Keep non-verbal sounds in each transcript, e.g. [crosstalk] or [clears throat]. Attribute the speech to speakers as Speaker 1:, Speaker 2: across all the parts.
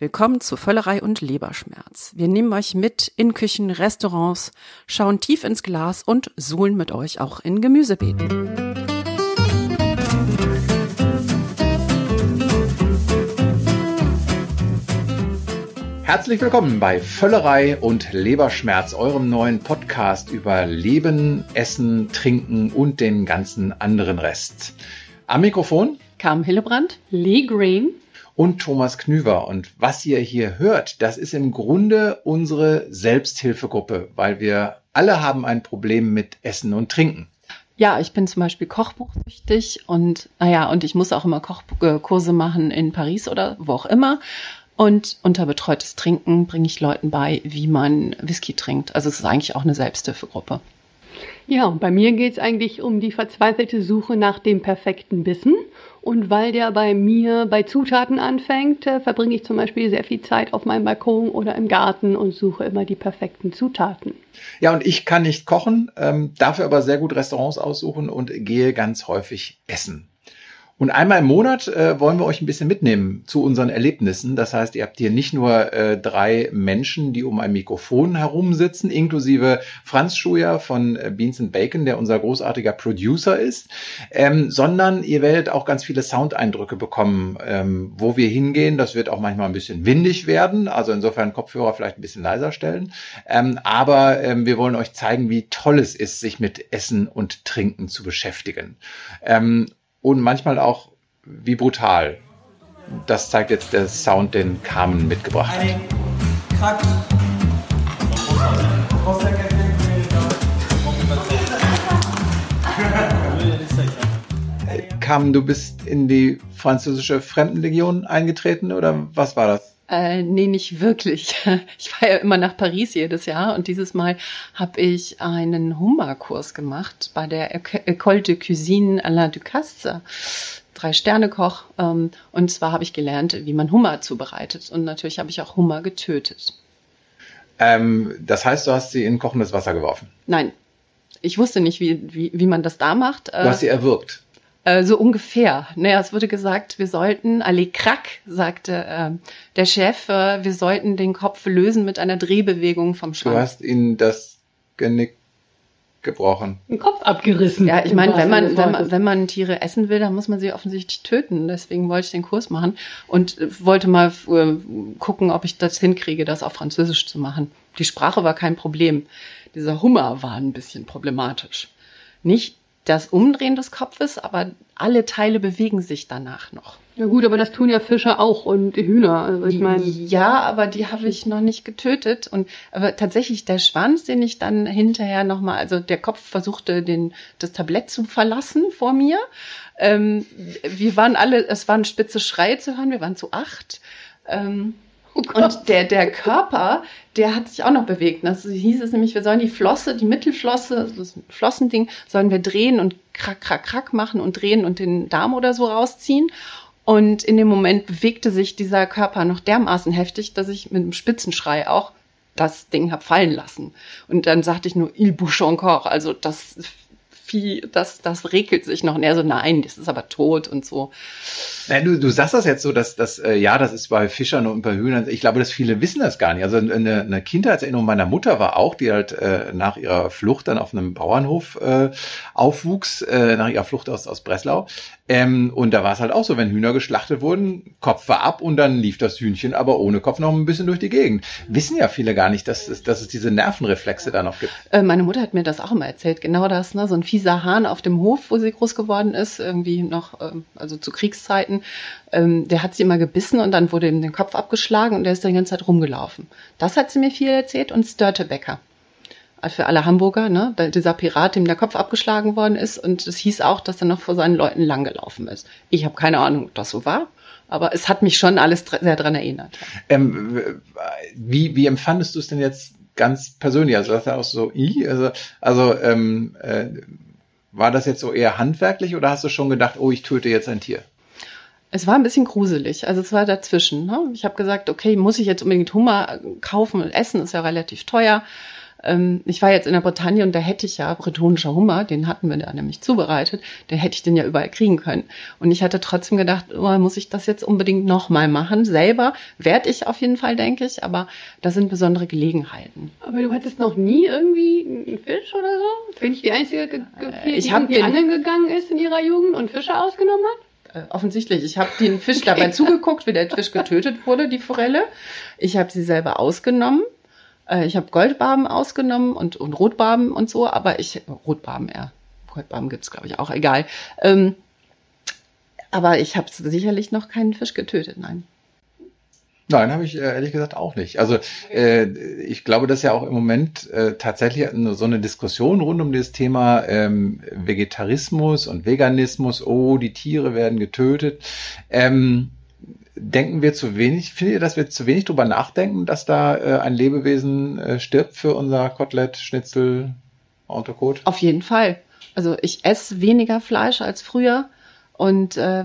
Speaker 1: Willkommen zu Völlerei und Leberschmerz. Wir nehmen euch mit in Küchen, Restaurants, schauen tief ins Glas und suhlen mit euch auch in Gemüsebeeten.
Speaker 2: Herzlich willkommen bei Völlerei und Leberschmerz, eurem neuen Podcast über Leben, Essen, Trinken und den ganzen anderen Rest. Am Mikrofon
Speaker 1: Carmen Hillebrand, Lee Green
Speaker 2: und Thomas Knüver. Und was ihr hier hört, das ist im Grunde unsere Selbsthilfegruppe, weil wir alle haben ein Problem mit Essen und Trinken.
Speaker 1: Ja, ich bin zum Beispiel kochbuchsüchtig und naja, und ich muss auch immer Kochkurse machen in Paris oder wo auch immer. Und unter betreutes Trinken bringe ich Leuten bei, wie man Whisky trinkt. Also es ist eigentlich auch eine Selbsthilfegruppe.
Speaker 3: Ja, und bei mir geht es eigentlich um die verzweifelte Suche nach dem perfekten Bissen. Und weil der bei mir bei Zutaten anfängt, äh, verbringe ich zum Beispiel sehr viel Zeit auf meinem Balkon oder im Garten und suche immer die perfekten Zutaten.
Speaker 2: Ja, und ich kann nicht kochen, ähm, dafür aber sehr gut Restaurants aussuchen und gehe ganz häufig essen. Und einmal im Monat äh, wollen wir euch ein bisschen mitnehmen zu unseren Erlebnissen. Das heißt, ihr habt hier nicht nur äh, drei Menschen, die um ein Mikrofon herumsitzen, inklusive Franz Schuyer von äh, Beans and Bacon, der unser großartiger Producer ist, ähm, sondern ihr werdet auch ganz viele Soundeindrücke bekommen, ähm, wo wir hingehen. Das wird auch manchmal ein bisschen windig werden, also insofern Kopfhörer vielleicht ein bisschen leiser stellen. Ähm, aber ähm, wir wollen euch zeigen, wie toll es ist, sich mit Essen und Trinken zu beschäftigen. Ähm, und manchmal auch wie brutal. Das zeigt jetzt der Sound, den Carmen mitgebracht hat. Carmen, du bist in die französische Fremdenlegion eingetreten oder was war das?
Speaker 1: Äh, nee, nicht wirklich. [laughs] Ich fahre ja immer nach Paris jedes Jahr und dieses Mal habe ich einen Hummerkurs gemacht bei der École de Cuisine Alain Ducasse. Drei-Sterne-Koch. Ähm, und zwar habe ich gelernt, wie man Hummer zubereitet. Und natürlich habe ich auch Hummer getötet.
Speaker 2: Ähm, das heißt, du hast sie in kochendes Wasser geworfen?
Speaker 1: Nein. Ich wusste nicht, wie, wie, wie man das da macht.
Speaker 2: Du hast sie erwürgt.
Speaker 1: Äh, so ungefähr. Naja, es wurde gesagt, wir sollten, allez crack, sagte äh, der Chef, äh, wir sollten den Kopf lösen mit einer Drehbewegung vom Schwanz.
Speaker 2: Du hast ihnen das Genick gebrochen.
Speaker 3: Den Kopf abgerissen.
Speaker 1: Ja, ich meine, wenn man, wenn man, wenn man Tiere essen will, dann muss man sie offensichtlich töten. Deswegen wollte ich den Kurs machen und äh, wollte mal äh, gucken, ob ich das hinkriege, das auf Französisch zu machen. Die Sprache war kein Problem. Dieser Hummer war ein bisschen problematisch. Nicht das Umdrehen des Kopfes, aber alle Teile bewegen sich danach noch.
Speaker 3: Ja gut, aber das tun ja Fische auch und Hühner. Also ich meine.
Speaker 1: Ja, aber die habe ich noch nicht getötet. Und aber tatsächlich der Schwanz, den ich dann hinterher nochmal, also der Kopf versuchte, den, das Tablett zu verlassen vor mir. Ähm, wir waren alle, es waren spitze Schreie zu hören, wir waren zu acht. Ähm, Oh und der, der Körper, der hat sich auch noch bewegt. Das hieß es nämlich, wir sollen die Flosse, die Mittelflosse, das Flossending, sollen wir drehen und krack, krack, krack machen und drehen und den Darm oder so rausziehen. Und in dem Moment bewegte sich dieser Körper noch dermaßen heftig, dass ich mit einem Spitzenschrei auch das Ding hab fallen lassen. Und dann sagte ich nur, il bouche encore. Also das Vieh, das, das regelt sich noch. Und er so, nein, das ist aber tot und so.
Speaker 2: Nein, du, du sagst das jetzt so, dass das, äh, ja, das ist bei Fischern und bei Hühnern. Ich glaube, dass viele wissen das gar nicht. Also eine, eine Kindheitserinnerung meiner Mutter war auch, die halt äh, nach ihrer Flucht dann auf einem Bauernhof äh, aufwuchs, äh, nach ihrer Flucht aus, aus Breslau. Ähm, und da war es halt auch so, wenn Hühner geschlachtet wurden, Kopf war ab und dann lief das Hühnchen aber ohne Kopf noch ein bisschen durch die Gegend. Wissen ja viele gar nicht, dass es, dass es diese Nervenreflexe da noch gibt.
Speaker 1: Äh, meine Mutter hat mir das auch immer erzählt, genau das, ne? so ein fieser Hahn auf dem Hof, wo sie groß geworden ist, irgendwie noch, äh, also zu Kriegszeiten, ähm, der hat sie immer gebissen und dann wurde ihm den Kopf abgeschlagen und der ist dann die ganze Zeit rumgelaufen. Das hat sie mir viel erzählt und Störtebecker für alle Hamburger, ne, dieser Pirat, dem der Kopf abgeschlagen worden ist. Und es hieß auch, dass er noch vor seinen Leuten langgelaufen ist. Ich habe keine Ahnung, ob das so war, aber es hat mich schon alles sehr dran erinnert.
Speaker 2: Ähm, wie, wie empfandest du es denn jetzt ganz persönlich? Also das ist ja auch so, i, also, also ähm, äh, war das jetzt so eher handwerklich oder hast du schon gedacht, oh, ich töte jetzt ein Tier?
Speaker 1: Es war ein bisschen gruselig, also es war dazwischen. Ne? Ich habe gesagt, okay, muss ich jetzt unbedingt Hummer kaufen und essen, ist ja relativ teuer. Ähm, ich war jetzt in der Bretagne und da hätte ich ja bretonischer Hummer, den hatten wir da nämlich zubereitet, da hätte ich den ja überall kriegen können. Und ich hatte trotzdem gedacht, oh, muss ich das jetzt unbedingt nochmal machen? Selber werde ich auf jeden Fall, denke ich, aber das sind besondere Gelegenheiten.
Speaker 3: Aber du hattest noch nie irgendwie einen Fisch oder so? Bin ich die Einzige, die,
Speaker 1: ich hab
Speaker 3: die
Speaker 1: den-
Speaker 3: angeln gegangen ist in ihrer Jugend und Fische ausgenommen hat?
Speaker 1: Äh, offensichtlich. Ich habe den Fisch dabei zugeguckt, wie der Fisch getötet wurde, die Forelle. Ich habe sie selber ausgenommen. Äh, ich habe Goldbarben ausgenommen und, und Rotbarben und so, aber ich, Rotbarben eher. Goldbarben gibt's glaube ich, auch, egal. Ähm, aber ich habe sicherlich noch keinen Fisch getötet, nein.
Speaker 2: Nein, habe ich äh, ehrlich gesagt auch nicht. Also äh, ich glaube, dass ja auch im Moment äh, tatsächlich so eine Diskussion rund um das Thema ähm, Vegetarismus und Veganismus, oh, die Tiere werden getötet. Ähm, denken wir zu wenig, findet ihr, dass wir zu wenig drüber nachdenken, dass da äh, ein Lebewesen äh, stirbt für unser Kotelett, Schnitzel, Autokot?
Speaker 1: Auf jeden Fall. Also ich esse weniger Fleisch als früher. Und äh,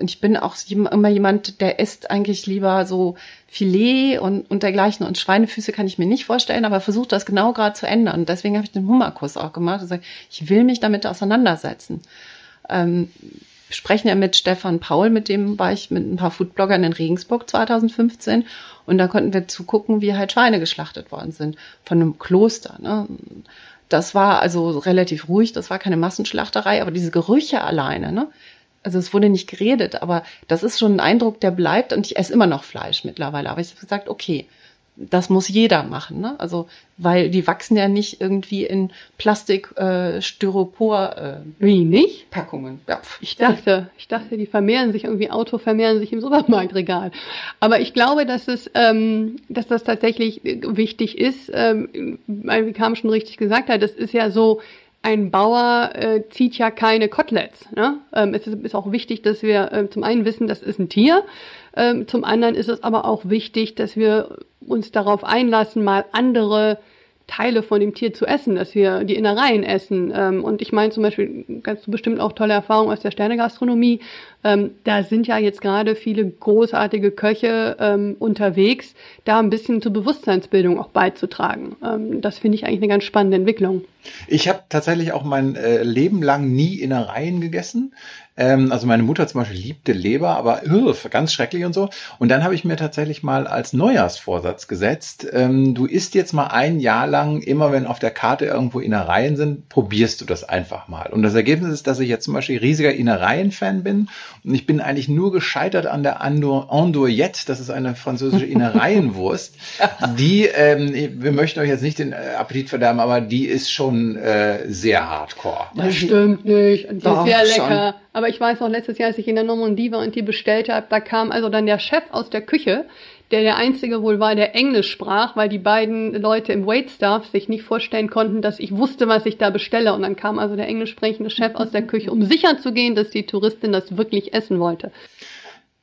Speaker 1: ich bin auch immer jemand, der isst eigentlich lieber so Filet und, und dergleichen. Und Schweinefüße kann ich mir nicht vorstellen, aber versuche das genau gerade zu ändern. Und deswegen habe ich den Hummerkurs auch gemacht. Und sag, ich will mich damit auseinandersetzen. Ähm, sprechen ja mit Stefan Paul, mit dem war ich mit ein paar Foodbloggern in Regensburg 2015 und da konnten wir zugucken, wie halt Schweine geschlachtet worden sind von einem Kloster. Ne? Das war also relativ ruhig, das war keine Massenschlachterei, aber diese Gerüche alleine, ne? Also es wurde nicht geredet, aber das ist schon ein Eindruck, der bleibt und ich esse immer noch Fleisch mittlerweile. Aber ich habe gesagt, okay, das muss jeder machen, ne? Also weil die wachsen ja nicht irgendwie in Plastik, äh, Styropor äh,
Speaker 3: Wie nicht?
Speaker 1: Packungen. Ja,
Speaker 3: Ich dachte, ich dachte, die vermehren sich irgendwie, Auto vermehren sich im Supermarktregal. Aber ich glaube, dass es, ähm, dass das tatsächlich äh, wichtig ist, ähm, weil, wie Kam schon richtig gesagt hat, das ist ja so, ein Bauer äh, zieht ja keine Koteletts. Ne? Ähm, es ist, ist auch wichtig, dass wir äh, zum einen wissen, das ist ein Tier. Ähm, zum anderen ist es aber auch wichtig, dass wir uns darauf einlassen, mal andere Teile von dem Tier zu essen, dass wir die Innereien essen. Ähm, und ich meine zum Beispiel, ganz bestimmt auch tolle Erfahrungen aus der Sternegastronomie. Ähm, da sind ja jetzt gerade viele großartige Köche ähm, unterwegs, da ein bisschen zur Bewusstseinsbildung auch beizutragen. Ähm, das finde ich eigentlich eine ganz spannende Entwicklung.
Speaker 2: Ich habe tatsächlich auch mein äh, Leben lang nie Innereien gegessen. Ähm, also meine Mutter zum Beispiel liebte Leber, aber uh, ganz schrecklich und so. Und dann habe ich mir tatsächlich mal als Neujahrsvorsatz gesetzt, ähm, du isst jetzt mal ein Jahr lang, immer wenn auf der Karte irgendwo Innereien sind, probierst du das einfach mal. Und das Ergebnis ist, dass ich jetzt zum Beispiel riesiger Innereien-Fan bin. Und ich bin eigentlich nur gescheitert an der Ando- Andouillette, das ist eine französische Innereienwurst. [laughs] Die, ähm, wir möchten euch jetzt nicht den äh, Appetit verderben, aber die ist schon äh, sehr hardcore.
Speaker 3: Das stimmt nicht. Und die
Speaker 1: Doch,
Speaker 3: ist sehr
Speaker 1: schon.
Speaker 3: Aber ich weiß noch, letztes Jahr, als ich in der Normandie war und die bestellt habe, da kam also dann der Chef aus der Küche, der der einzige wohl war, der Englisch sprach, weil die beiden Leute im Waitstaff sich nicht vorstellen konnten, dass ich wusste, was ich da bestelle. Und dann kam also der englisch sprechende Chef aus der Küche, um sicher zu gehen, dass die Touristin das wirklich essen wollte.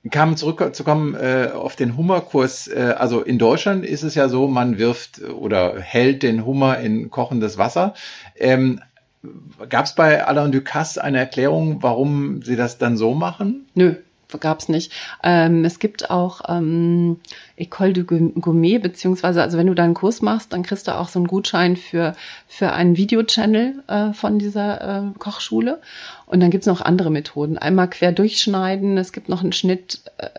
Speaker 2: Kam zurückzukommen äh, auf den Hummerkurs. Äh, also in Deutschland ist es ja so, man wirft oder hält den Hummer in kochendes Wasser. Ähm, Gab es bei Alain Ducasse eine Erklärung, warum sie das dann so machen?
Speaker 1: Nö, gab's nicht. Ähm, es gibt auch ähm, École du Gourmet, beziehungsweise, also wenn du da einen Kurs machst, dann kriegst du auch so einen Gutschein für, für einen Videochannel äh, von dieser äh, Kochschule. Und dann gibt's noch andere Methoden. Einmal quer durchschneiden, es gibt noch einen Schnitt äh,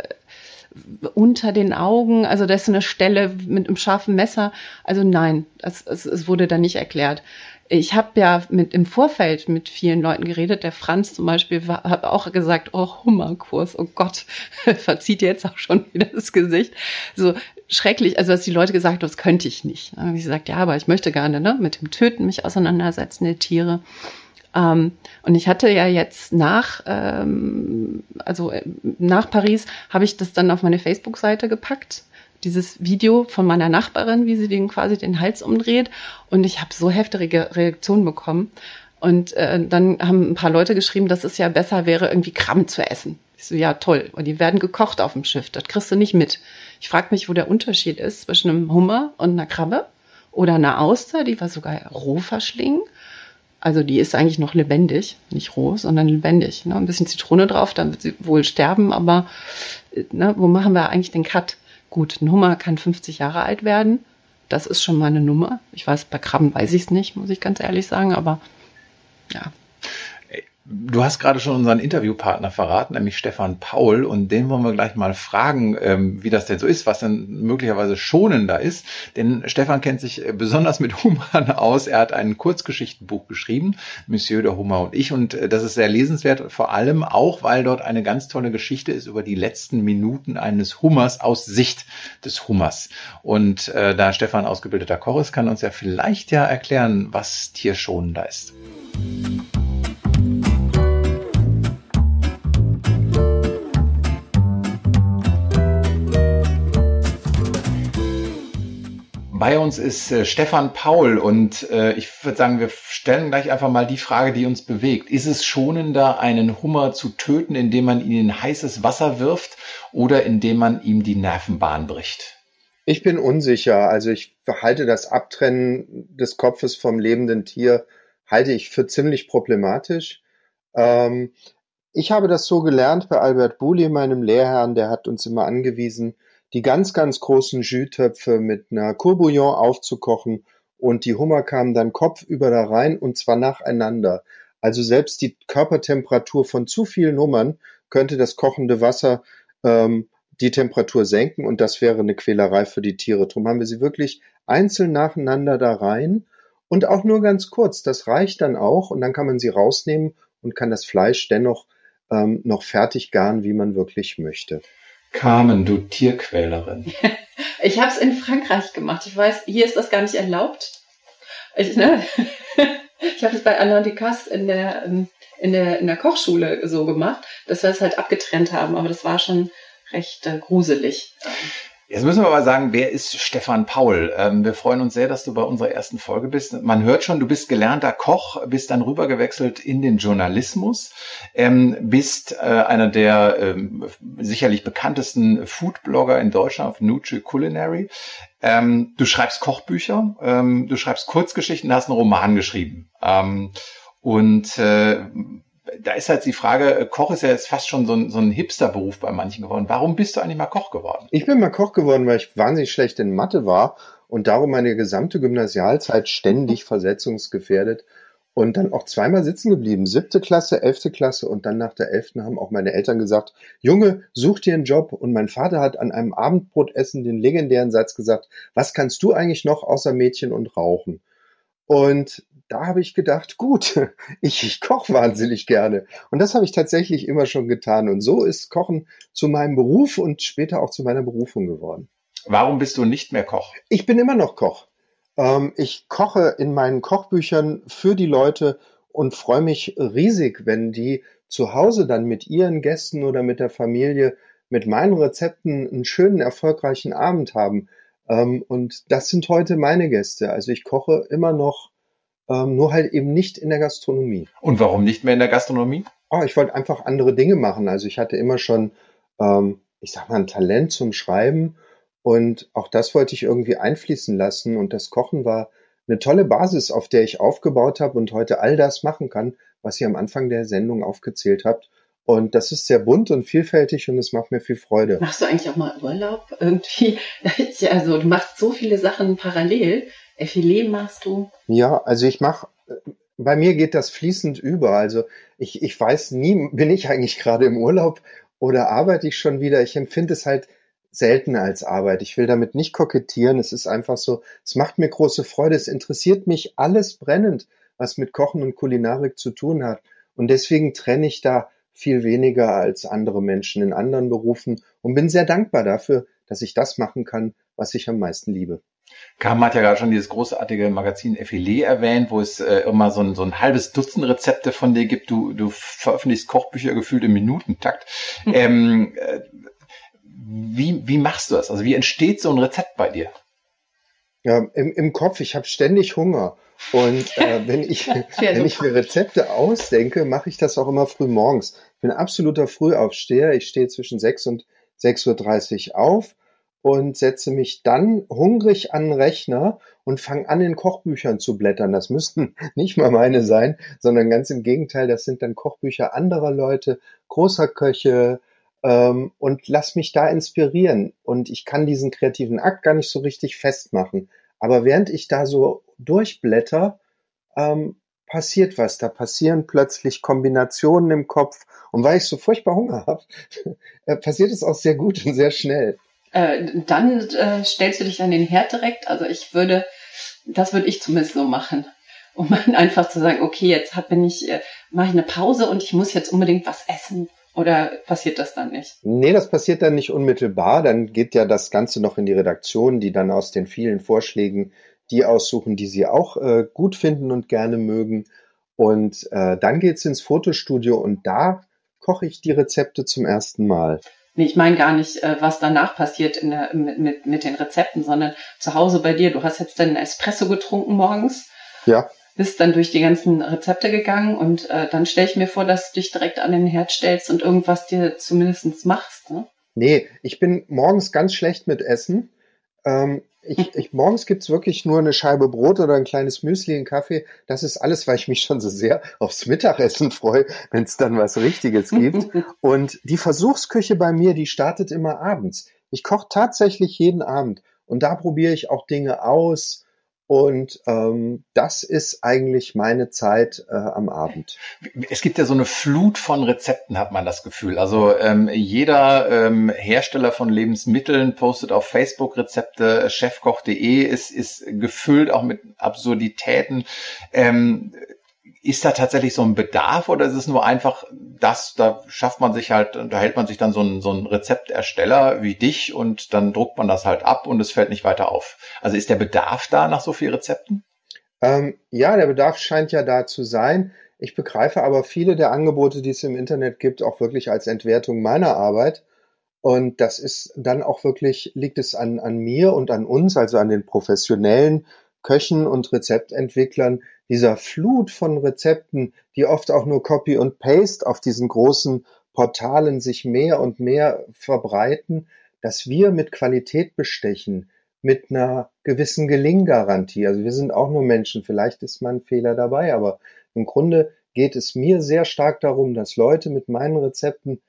Speaker 1: unter den Augen, also da ist so eine Stelle mit einem scharfen Messer. Also nein, es, es, es wurde da nicht erklärt. Ich habe ja mit im Vorfeld mit vielen Leuten geredet. Der Franz zum Beispiel war- hat auch gesagt, oh Hummerkurs, oh Gott, [laughs] verzieht jetzt auch schon wieder das Gesicht. So schrecklich, also dass die Leute gesagt haben, das könnte ich nicht. Habe ich gesagt, ja, aber ich möchte gerne ne, mit dem Töten mich auseinandersetzen, der Tiere. Ähm, und ich hatte ja jetzt nach, ähm, also äh, nach Paris, habe ich das dann auf meine Facebook-Seite gepackt. Dieses Video von meiner Nachbarin, wie sie den quasi den Hals umdreht. Und ich habe so heftige Reaktionen bekommen. Und äh, dann haben ein paar Leute geschrieben, dass es ja besser wäre, irgendwie Krabben zu essen. Ich so, ja, toll. Und die werden gekocht auf dem Schiff. Das kriegst du nicht mit. Ich frage mich, wo der Unterschied ist zwischen einem Hummer und einer Krabbe oder einer Auster, die wir sogar roh verschlingen. Also die ist eigentlich noch lebendig, nicht roh, sondern lebendig. Ne? Ein bisschen Zitrone drauf, dann wird sie wohl sterben, aber äh, ne, wo machen wir eigentlich den Cut? Gut, ein Hummer kann 50 Jahre alt werden. Das ist schon mal eine Nummer. Ich weiß, bei Krabben weiß ich es nicht, muss ich ganz ehrlich sagen, aber ja.
Speaker 2: Du hast gerade schon unseren Interviewpartner verraten, nämlich Stefan Paul, und den wollen wir gleich mal fragen, ähm, wie das denn so ist, was denn möglicherweise schonender ist. Denn Stefan kennt sich äh, besonders mit Hummern [laughs] aus. Er hat ein Kurzgeschichtenbuch geschrieben, Monsieur de Hummer und ich, und äh, das ist sehr lesenswert, vor allem auch, weil dort eine ganz tolle Geschichte ist über die letzten Minuten eines Hummers aus Sicht des Hummers. Und äh, da Stefan ausgebildeter Koch ist, kann uns ja vielleicht ja erklären, was tierschonender ist. Bei uns ist äh, Stefan Paul und äh, ich würde sagen, wir stellen gleich einfach mal die Frage, die uns bewegt. Ist es schonender, einen Hummer zu töten, indem man ihn in heißes Wasser wirft oder indem man ihm die Nervenbahn bricht?
Speaker 4: Ich bin unsicher. Also ich halte das Abtrennen des Kopfes vom lebenden Tier halte ich für ziemlich problematisch. Ähm, ich habe das so gelernt bei Albert Buli, meinem Lehrherrn, der hat uns immer angewiesen, die ganz, ganz großen Jus-Töpfe mit einer Courbouillon aufzukochen und die Hummer kamen dann kopfüber da rein und zwar nacheinander. Also selbst die Körpertemperatur von zu vielen Hummern könnte das kochende Wasser ähm, die Temperatur senken und das wäre eine Quälerei für die Tiere. Darum haben wir sie wirklich einzeln nacheinander da rein und auch nur ganz kurz. Das reicht dann auch und dann kann man sie rausnehmen und kann das Fleisch dennoch ähm, noch fertig garen, wie man wirklich möchte.
Speaker 2: Carmen, du Tierquälerin. [laughs]
Speaker 1: ich habe es in Frankreich gemacht. Ich weiß, hier ist das gar nicht erlaubt. Ich, ne? [laughs] ich habe es bei Alain Ducasse in der, in, der, in der Kochschule so gemacht, dass wir es halt abgetrennt haben. Aber das war schon recht äh, gruselig.
Speaker 2: Jetzt müssen wir aber sagen, wer ist Stefan Paul? Ähm, wir freuen uns sehr, dass du bei unserer ersten Folge bist. Man hört schon, du bist gelernter Koch, bist dann rübergewechselt in den Journalismus, ähm, bist äh, einer der ähm, sicherlich bekanntesten Foodblogger in Deutschland auf Nutre Culinary. Ähm, du schreibst Kochbücher, ähm, du schreibst Kurzgeschichten, hast einen Roman geschrieben. Ähm, und äh, da ist halt die Frage, äh, Koch ist ja jetzt fast schon so ein, so ein Hipsterberuf bei manchen geworden. Warum bist du eigentlich mal Koch geworden?
Speaker 4: Ich bin mal Koch geworden, weil ich wahnsinnig schlecht in Mathe war und darum meine gesamte Gymnasialzeit ständig versetzungsgefährdet und dann auch zweimal sitzen geblieben. Siebte Klasse, elfte Klasse und dann nach der elften haben auch meine Eltern gesagt, Junge, such dir einen Job. Und mein Vater hat an einem Abendbrotessen den legendären Satz gesagt, was kannst du eigentlich noch außer Mädchen und Rauchen? Und da habe ich gedacht, gut, [laughs] ich, ich koche wahnsinnig gerne. Und das habe ich tatsächlich immer schon getan. Und so ist Kochen zu meinem Beruf und später auch zu meiner Berufung geworden.
Speaker 2: Warum bist du nicht mehr Koch?
Speaker 4: Ich bin immer noch Koch. Ähm, ich koche in meinen Kochbüchern für die Leute und freue mich riesig, wenn die zu Hause dann mit ihren Gästen oder mit der Familie mit meinen Rezepten einen schönen, erfolgreichen Abend haben. Ähm, und das sind heute meine Gäste. Also ich koche immer noch ähm, nur halt eben nicht in der Gastronomie.
Speaker 2: Und warum nicht mehr in der Gastronomie?
Speaker 4: Oh, ich wollte einfach andere Dinge machen. Also ich hatte immer schon, ähm, ich sag mal, ein Talent zum Schreiben und auch das wollte ich irgendwie einfließen lassen und das Kochen war eine tolle Basis, auf der ich aufgebaut habe und heute all das machen kann, was ihr am Anfang der Sendung aufgezählt habt. Und das ist sehr bunt und vielfältig und es macht mir viel Freude.
Speaker 1: Machst du eigentlich auch mal Urlaub irgendwie? [laughs] Also du machst so viele Sachen parallel. Filet machst du?
Speaker 4: Ja, also ich mache, bei mir geht das fließend über. Also ich, ich weiß nie, bin ich eigentlich gerade im Urlaub oder arbeite ich schon wieder? Ich empfinde es halt selten als Arbeit. Ich will damit nicht kokettieren. Es ist einfach so, es macht mir große Freude. Es interessiert mich alles brennend, was mit Kochen und Kulinarik zu tun hat. Und deswegen trenne ich da viel weniger als andere Menschen in anderen Berufen und bin sehr dankbar dafür, dass ich das machen kann, was ich am meisten liebe.
Speaker 2: Kam hat ja gerade schon dieses großartige Magazin Effilé erwähnt, wo es äh, immer so ein, so ein halbes Dutzend Rezepte von dir gibt. Du, du veröffentlichst Kochbücher gefühlt im Minutentakt. Mhm. Ähm, äh, wie, wie machst du das? Also wie entsteht so ein Rezept bei dir?
Speaker 4: Ja, im, im Kopf, ich habe ständig Hunger. Und äh, [laughs] wenn, ich, wenn ich mir Rezepte ausdenke, mache ich das auch immer früh morgens. Ich bin absoluter Frühaufsteher. Ich stehe zwischen 6 und 6.30 Uhr auf und setze mich dann hungrig an den Rechner und fange an, in Kochbüchern zu blättern. Das müssten [laughs] nicht mal meine sein, sondern ganz im Gegenteil, das sind dann Kochbücher anderer Leute, großer Köche, ähm, und lass mich da inspirieren. Und ich kann diesen kreativen Akt gar nicht so richtig festmachen. Aber während ich da so durchblätter, ähm, passiert was. Da passieren plötzlich Kombinationen im Kopf. Und weil ich so furchtbar Hunger habe, [laughs] äh, passiert es auch sehr gut und sehr schnell.
Speaker 1: Äh, dann äh, stellst du dich an den Herd direkt. Also ich würde, das würde ich zumindest so machen. Um [laughs] einfach zu sagen, okay, jetzt hab, bin ich, äh, mache ich eine Pause und ich muss jetzt unbedingt was essen. Oder passiert das dann nicht?
Speaker 4: Nee, das passiert dann nicht unmittelbar. Dann geht ja das Ganze noch in die Redaktion, die dann aus den vielen Vorschlägen die aussuchen, die sie auch äh, gut finden und gerne mögen. Und äh, dann geht's ins Fotostudio und da koche ich die Rezepte zum ersten Mal.
Speaker 1: Nee, ich meine gar nicht, äh, was danach passiert in der, mit, mit, mit den Rezepten, sondern zu Hause bei dir. Du hast jetzt deinen Espresso getrunken morgens.
Speaker 4: Ja.
Speaker 1: Bist dann durch die ganzen Rezepte gegangen und äh, dann stelle ich mir vor, dass du dich direkt an den Herd stellst und irgendwas dir zumindestens machst. Ne?
Speaker 4: Nee, ich bin morgens ganz schlecht mit Essen. Ähm, ich, ich, morgens gibt's wirklich nur eine Scheibe Brot oder ein kleines Müsli, einen Kaffee. Das ist alles, weil ich mich schon so sehr aufs Mittagessen freue, wenn es dann was Richtiges gibt. [laughs] Und die Versuchsküche bei mir, die startet immer abends. Ich koche tatsächlich jeden Abend und da probiere ich auch Dinge aus und ähm, das ist eigentlich meine Zeit äh, am Abend.
Speaker 2: Es gibt ja so eine Flut von Rezepten, hat man das Gefühl. Also ähm, jeder ähm, Hersteller von Lebensmitteln postet auf Facebook Rezepte. Chefkoch.de ist, ist gefüllt auch mit Absurditäten. Ähm, ist da tatsächlich so ein Bedarf oder ist es nur einfach das, da schafft man sich halt, da hält man sich dann so ein, so ein Rezeptersteller wie dich und dann druckt man das halt ab und es fällt nicht weiter auf. Also ist der Bedarf da nach so vielen Rezepten?
Speaker 4: Ähm, ja, der Bedarf scheint ja da zu sein. Ich begreife aber viele der Angebote, die es im Internet gibt, auch wirklich als Entwertung meiner Arbeit. Und das ist dann auch wirklich, liegt es an, an mir und an uns, also an den professionellen Köchen und Rezeptentwicklern, dieser Flut von Rezepten, die oft auch nur Copy und Paste auf diesen großen Portalen sich mehr und mehr verbreiten, dass wir mit Qualität bestechen, mit einer gewissen Gelinggarantie. Also wir sind auch nur Menschen, vielleicht ist mal ein Fehler dabei, aber im Grunde geht es mir sehr stark darum, dass Leute mit meinen Rezepten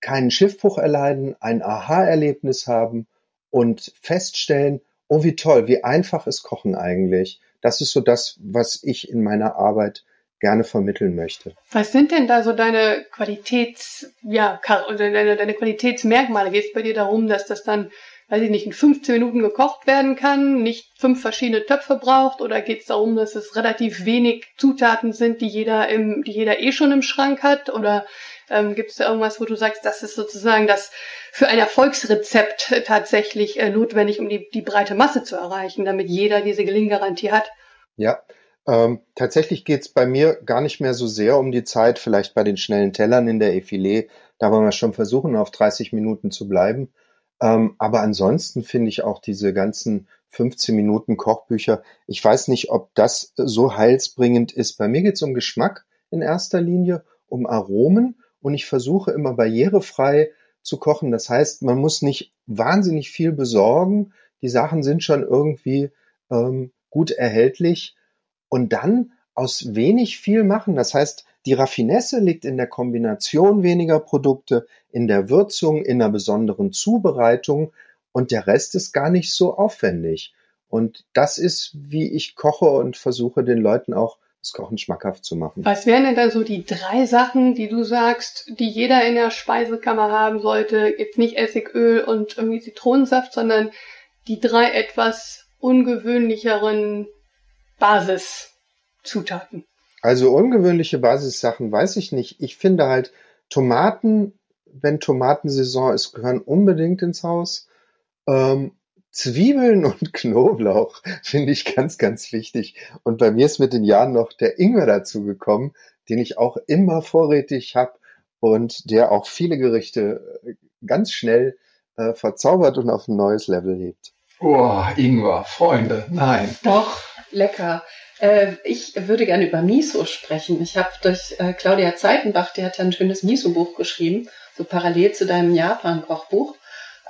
Speaker 4: keinen Schiffbruch erleiden, ein Aha-Erlebnis haben und feststellen, oh wie toll, wie einfach ist Kochen eigentlich das ist so das, was ich in meiner Arbeit gerne vermitteln möchte.
Speaker 3: Was sind denn da so deine Qualitäts, ja, deine, deine Qualitätsmerkmale? Geht es bei dir darum, dass das dann, weiß ich nicht, in 15 Minuten gekocht werden kann, nicht fünf verschiedene Töpfe braucht? Oder geht es darum, dass es relativ wenig Zutaten sind, die jeder im, die jeder eh schon im Schrank hat? Oder ähm, Gibt es da irgendwas, wo du sagst, das ist sozusagen das für ein Erfolgsrezept tatsächlich äh, notwendig, um die, die breite Masse zu erreichen, damit jeder diese Gelinggarantie hat?
Speaker 4: Ja, ähm, tatsächlich geht's bei mir gar nicht mehr so sehr um die Zeit, vielleicht bei den schnellen Tellern in der Effilé. Da wollen wir schon versuchen, auf 30 Minuten zu bleiben. Ähm, aber ansonsten finde ich auch diese ganzen 15 Minuten Kochbücher, ich weiß nicht, ob das so heilsbringend ist. Bei mir geht's um Geschmack in erster Linie, um Aromen und ich versuche immer barrierefrei zu kochen. Das heißt, man muss nicht wahnsinnig viel besorgen. Die Sachen sind schon irgendwie ähm, gut erhältlich. Und dann aus wenig viel machen. Das heißt, die Raffinesse liegt in der Kombination weniger Produkte, in der Würzung, in einer besonderen Zubereitung und der Rest ist gar nicht so aufwendig. Und das ist, wie ich koche und versuche den Leuten auch das Kochen schmackhaft zu machen.
Speaker 3: Was wären denn dann so die drei Sachen, die du sagst, die jeder in der Speisekammer haben sollte? Jetzt nicht Essigöl und irgendwie Zitronensaft, sondern die drei etwas ungewöhnlicheren Basiszutaten.
Speaker 4: Also ungewöhnliche Basissachen weiß ich nicht. Ich finde halt Tomaten, wenn Tomatensaison ist, gehören unbedingt ins Haus. Ähm, Zwiebeln [laughs] und Knoblauch [laughs] finde ich ganz, ganz wichtig. Und bei mir ist mit den Jahren noch der Ingwer dazu gekommen, den ich auch immer vorrätig habe und der auch viele Gerichte äh, ganz schnell äh, verzaubert und auf ein neues Level hebt.
Speaker 2: Oh, Ingwer, Freunde, nein.
Speaker 1: Doch, lecker. Äh, ich würde gerne über Miso sprechen. Ich habe durch äh, Claudia Zeitenbach, die hat ein schönes Miso-Buch geschrieben, so parallel zu deinem Japan-Kochbuch.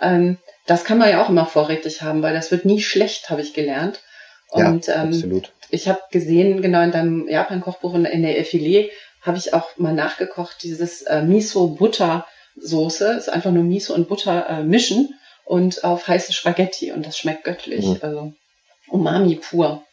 Speaker 1: Ähm, das kann man ja auch immer vorrätig haben, weil das wird nie schlecht, habe ich gelernt.
Speaker 4: Und ja, ähm, absolut.
Speaker 1: ich habe gesehen, genau in deinem Japan-Kochbuch in, in der Effilé habe ich auch mal nachgekocht, dieses äh, Miso-Butter-Soße. Ist einfach nur Miso und Butter äh, mischen und auf heiße Spaghetti und das schmeckt göttlich. Mhm. Also Umami pur.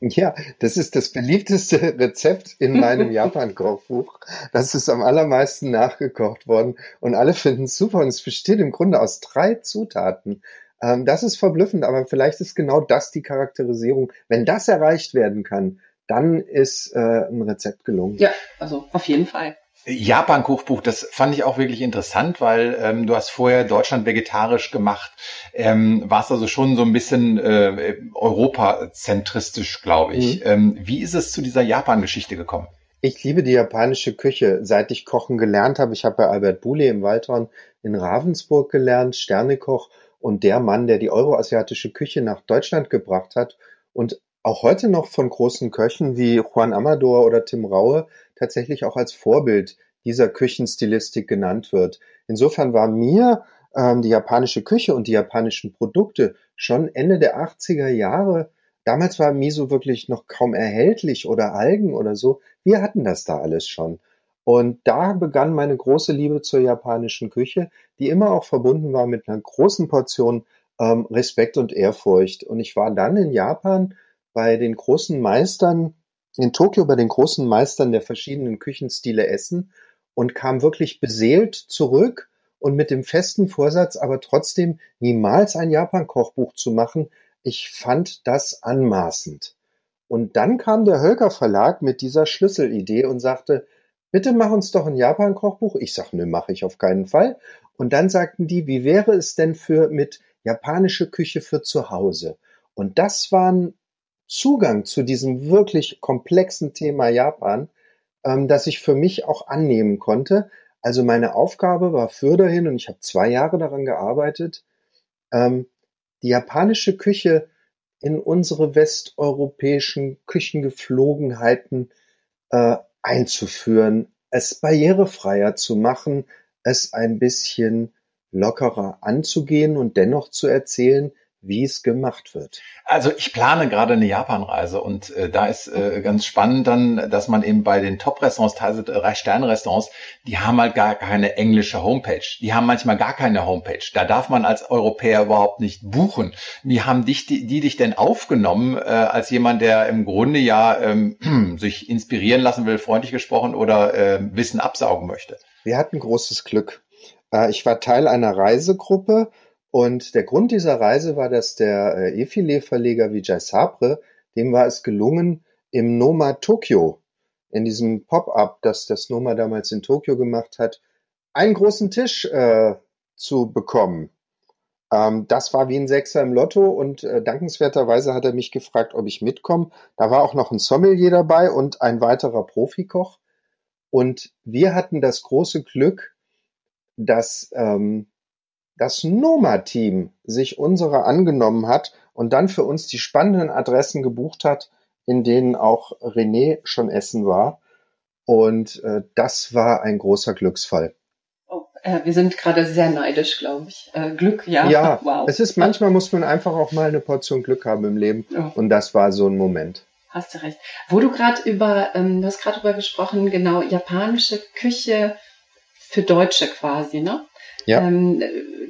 Speaker 4: Ja, das ist das beliebteste [laughs] Rezept in meinem [laughs] Japan-Kochbuch. Das ist am allermeisten nachgekocht worden und alle finden es super und es besteht im Grunde aus drei Zutaten. Ähm, das ist verblüffend, aber vielleicht ist genau das die Charakterisierung. Wenn das erreicht werden kann, dann ist äh, ein Rezept gelungen.
Speaker 1: Ja, also auf jeden Fall.
Speaker 2: Japan-Kochbuch, das fand ich auch wirklich interessant, weil ähm, du hast vorher Deutschland vegetarisch gemacht, ähm, warst also schon so ein bisschen äh, europazentristisch, glaube ich. Mhm. Ähm, wie ist es zu dieser Japan-Geschichte gekommen?
Speaker 4: Ich liebe die japanische Küche, seit ich kochen gelernt habe. Ich habe bei Albert Bule im Waldhorn in Ravensburg gelernt, Sternekoch und der Mann, der die euroasiatische Küche nach Deutschland gebracht hat und auch heute noch von großen Köchen wie Juan Amador oder Tim Raue tatsächlich auch als Vorbild dieser Küchenstilistik genannt wird. Insofern war mir ähm, die japanische Küche und die japanischen Produkte schon Ende der 80er Jahre, damals war Miso wirklich noch kaum erhältlich oder Algen oder so, wir hatten das da alles schon. Und da begann meine große Liebe zur japanischen Küche, die immer auch verbunden war mit einer großen Portion ähm, Respekt und Ehrfurcht. Und ich war dann in Japan bei den großen Meistern in Tokio bei den großen Meistern der verschiedenen Küchenstile essen und kam wirklich beseelt zurück und mit dem festen Vorsatz, aber trotzdem niemals ein Japan-Kochbuch zu machen. Ich fand das anmaßend. Und dann kam der Hölker Verlag mit dieser Schlüsselidee und sagte, bitte mach uns doch ein Japan-Kochbuch. Ich sag, nö, mache ich auf keinen Fall. Und dann sagten die, wie wäre es denn für mit japanische Küche für zu Hause? Und das waren Zugang zu diesem wirklich komplexen Thema Japan, ähm, das ich für mich auch annehmen konnte. Also meine Aufgabe war fürderhin und ich habe zwei Jahre daran gearbeitet, ähm, die japanische Küche in unsere westeuropäischen Küchengeflogenheiten äh, einzuführen, es barrierefreier zu machen, es ein bisschen lockerer anzugehen und dennoch zu erzählen, wie es gemacht wird.
Speaker 2: Also ich plane gerade eine Japanreise und äh, da ist äh, ganz spannend dann, dass man eben bei den Top-Restaurants, teilweise drei Sterne-Restaurants, die haben halt gar keine englische Homepage. Die haben manchmal gar keine Homepage. Da darf man als Europäer überhaupt nicht buchen. Wie haben dich die, die dich denn aufgenommen äh, als jemand, der im Grunde ja ähm, [clears throat] sich inspirieren lassen will, freundlich gesprochen, oder äh, Wissen absaugen möchte?
Speaker 4: Wir hatten großes Glück. Äh, ich war Teil einer Reisegruppe und der Grund dieser Reise war, dass der äh, E-Filet-Verleger Vijay Sabre, dem war es gelungen, im Noma Tokyo, in diesem Pop-up, das das Noma damals in Tokio gemacht hat, einen großen Tisch äh, zu bekommen. Ähm, das war wie ein Sechser im Lotto und äh, dankenswerterweise hat er mich gefragt, ob ich mitkomme. Da war auch noch ein Sommelier dabei und ein weiterer Profikoch. Und wir hatten das große Glück, dass ähm, das Noma-Team sich unserer angenommen hat und dann für uns die spannenden Adressen gebucht hat, in denen auch René schon essen war. Und äh, das war ein großer Glücksfall.
Speaker 1: Oh, äh, wir sind gerade sehr neidisch, glaube ich. Äh, Glück, ja.
Speaker 4: Ja, [laughs] wow. es ist manchmal muss man einfach auch mal eine Portion Glück haben im Leben. Oh. Und das war so ein Moment.
Speaker 1: Hast du recht. Wo du gerade über, ähm, du hast gerade darüber gesprochen, genau, japanische Küche für Deutsche quasi, ne? Ja. Ähm,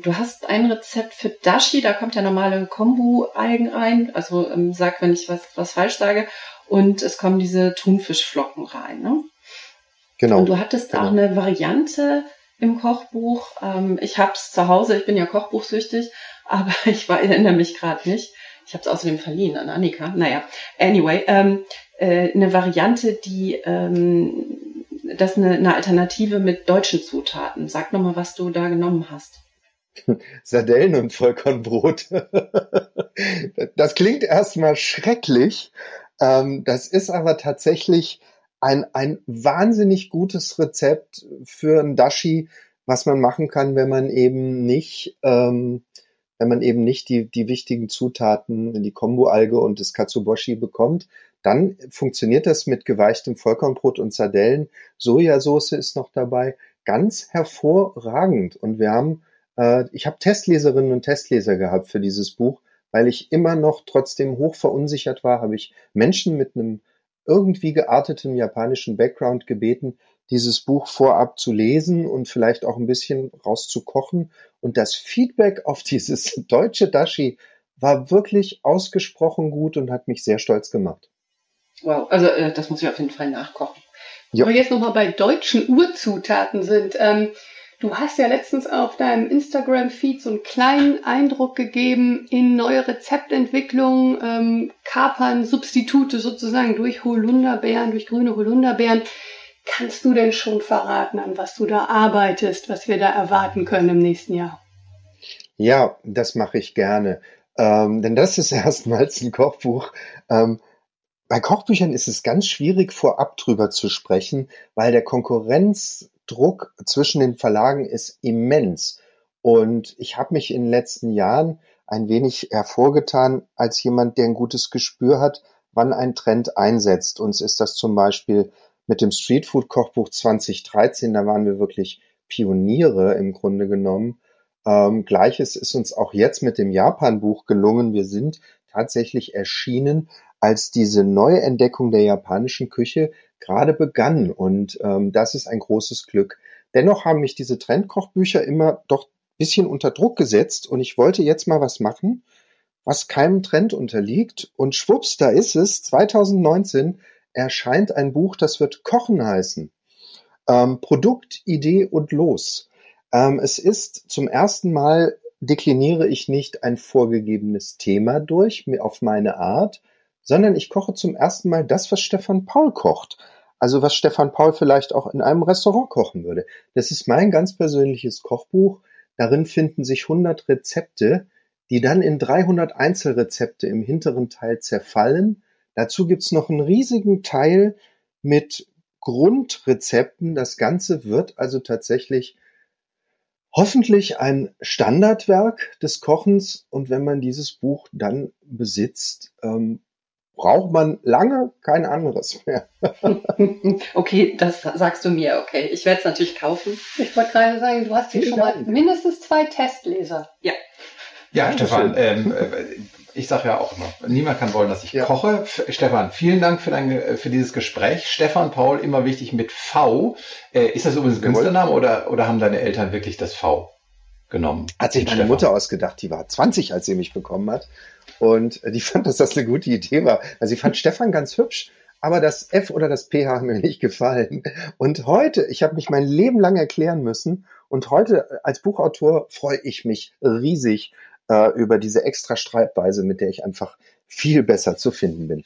Speaker 1: du hast ein Rezept für Dashi, da kommt ja normale Kombu-Algen rein. Also ähm, sag, wenn ich was, was falsch sage. Und es kommen diese Thunfischflocken rein. Ne? Genau. Und du hattest genau. auch eine Variante im Kochbuch. Ähm, ich hab's zu Hause, ich bin ja kochbuchsüchtig, [laughs] aber ich war, erinnere mich gerade nicht. Ich habe es außerdem verliehen an Annika. Naja, anyway, ähm, äh, eine Variante, die ähm, das eine, eine Alternative mit deutschen Zutaten. Sag nochmal, was du da genommen hast. [laughs]
Speaker 4: Sardellen und Vollkornbrot. [laughs] das klingt erstmal schrecklich. Ähm, das ist aber tatsächlich ein, ein wahnsinnig gutes Rezept für ein Dashi, was man machen kann, wenn man eben nicht, ähm, wenn man eben nicht die, die wichtigen Zutaten, die Kombu-Alge und das Katsuboshi bekommt, dann funktioniert das mit geweichtem Vollkornbrot und Sardellen. Sojasauce ist noch dabei. Ganz hervorragend. Und wir haben, äh, ich habe Testleserinnen und Testleser gehabt für dieses Buch, weil ich immer noch trotzdem hoch verunsichert war, habe ich Menschen mit einem irgendwie gearteten japanischen Background gebeten, dieses Buch vorab zu lesen und vielleicht auch ein bisschen rauszukochen. Und das Feedback auf dieses [laughs] deutsche Dashi war wirklich ausgesprochen gut und hat mich sehr stolz gemacht.
Speaker 1: Wow, also äh, das muss ich auf jeden Fall nachkochen.
Speaker 3: Ja. Aber jetzt nochmal bei deutschen Urzutaten sind. Ähm, du hast ja letztens auf deinem Instagram-Feed so einen kleinen Eindruck gegeben in neue Rezeptentwicklung, ähm, Kapern, Substitute sozusagen durch Holunderbeeren, durch grüne Holunderbeeren. Kannst du denn schon verraten, an was du da arbeitest, was wir da erwarten können im nächsten Jahr?
Speaker 4: Ja, das mache ich gerne. Ähm, denn das ist [laughs] erstmals ein Kochbuch. Ähm, bei Kochbüchern ist es ganz schwierig, vorab drüber zu sprechen, weil der Konkurrenzdruck zwischen den Verlagen ist immens. Und ich habe mich in den letzten Jahren ein wenig hervorgetan als jemand, der ein gutes Gespür hat, wann ein Trend einsetzt. Uns ist das zum Beispiel mit dem Streetfood Kochbuch 2013, da waren wir wirklich Pioniere im Grunde genommen. Ähm, Gleiches ist uns auch jetzt mit dem Japan-Buch gelungen. Wir sind tatsächlich erschienen, als diese Neuentdeckung der japanischen Küche gerade begann. Und ähm, das ist ein großes Glück. Dennoch haben mich diese Trendkochbücher immer doch bisschen unter Druck gesetzt und ich wollte jetzt mal was machen, was keinem Trend unterliegt. Und schwupps, da ist es. 2019 erscheint ein Buch, das wird Kochen heißen. Ähm, Produkt, Idee und Los. Ähm, es ist zum ersten Mal dekliniere ich nicht ein vorgegebenes Thema durch, auf meine Art, sondern ich koche zum ersten Mal das, was Stefan Paul kocht. Also was Stefan Paul vielleicht auch in einem Restaurant kochen würde. Das ist mein ganz persönliches Kochbuch. Darin finden sich 100 Rezepte, die dann in 300 Einzelrezepte im hinteren Teil zerfallen. Dazu gibt's noch einen riesigen Teil mit Grundrezepten. Das Ganze wird also tatsächlich hoffentlich ein Standardwerk des Kochens. Und wenn man dieses Buch dann besitzt, ähm, braucht man lange kein anderes mehr. [laughs]
Speaker 1: okay, das sagst du mir. Okay, ich werde es natürlich kaufen.
Speaker 3: Ich wollte gerade sagen, du hast hier schon mal mindestens zwei Testleser.
Speaker 1: Ja.
Speaker 2: Ja, Stefan, ähm, äh, ich sage ja auch immer, niemand kann wollen, dass ich ja. koche. F Stefan, vielen Dank für, dein, für dieses Gespräch. Stefan Paul, immer wichtig mit V. Äh, ist das übrigens ein Künstlername oder, oder haben deine Eltern wirklich das V genommen?
Speaker 4: Hat sich meine Stefan? Mutter ausgedacht, die war 20, als sie mich bekommen hat. Und [laughs] die fand, dass das eine gute Idee war. Also sie fand Stefan ganz hübsch, aber das F oder das PH haben mir nicht gefallen. Und heute, ich habe mich mein Leben lang erklären müssen und heute als Buchautor freue ich mich riesig äh, über diese extra Streitweise, mit der ich einfach viel besser zu finden bin.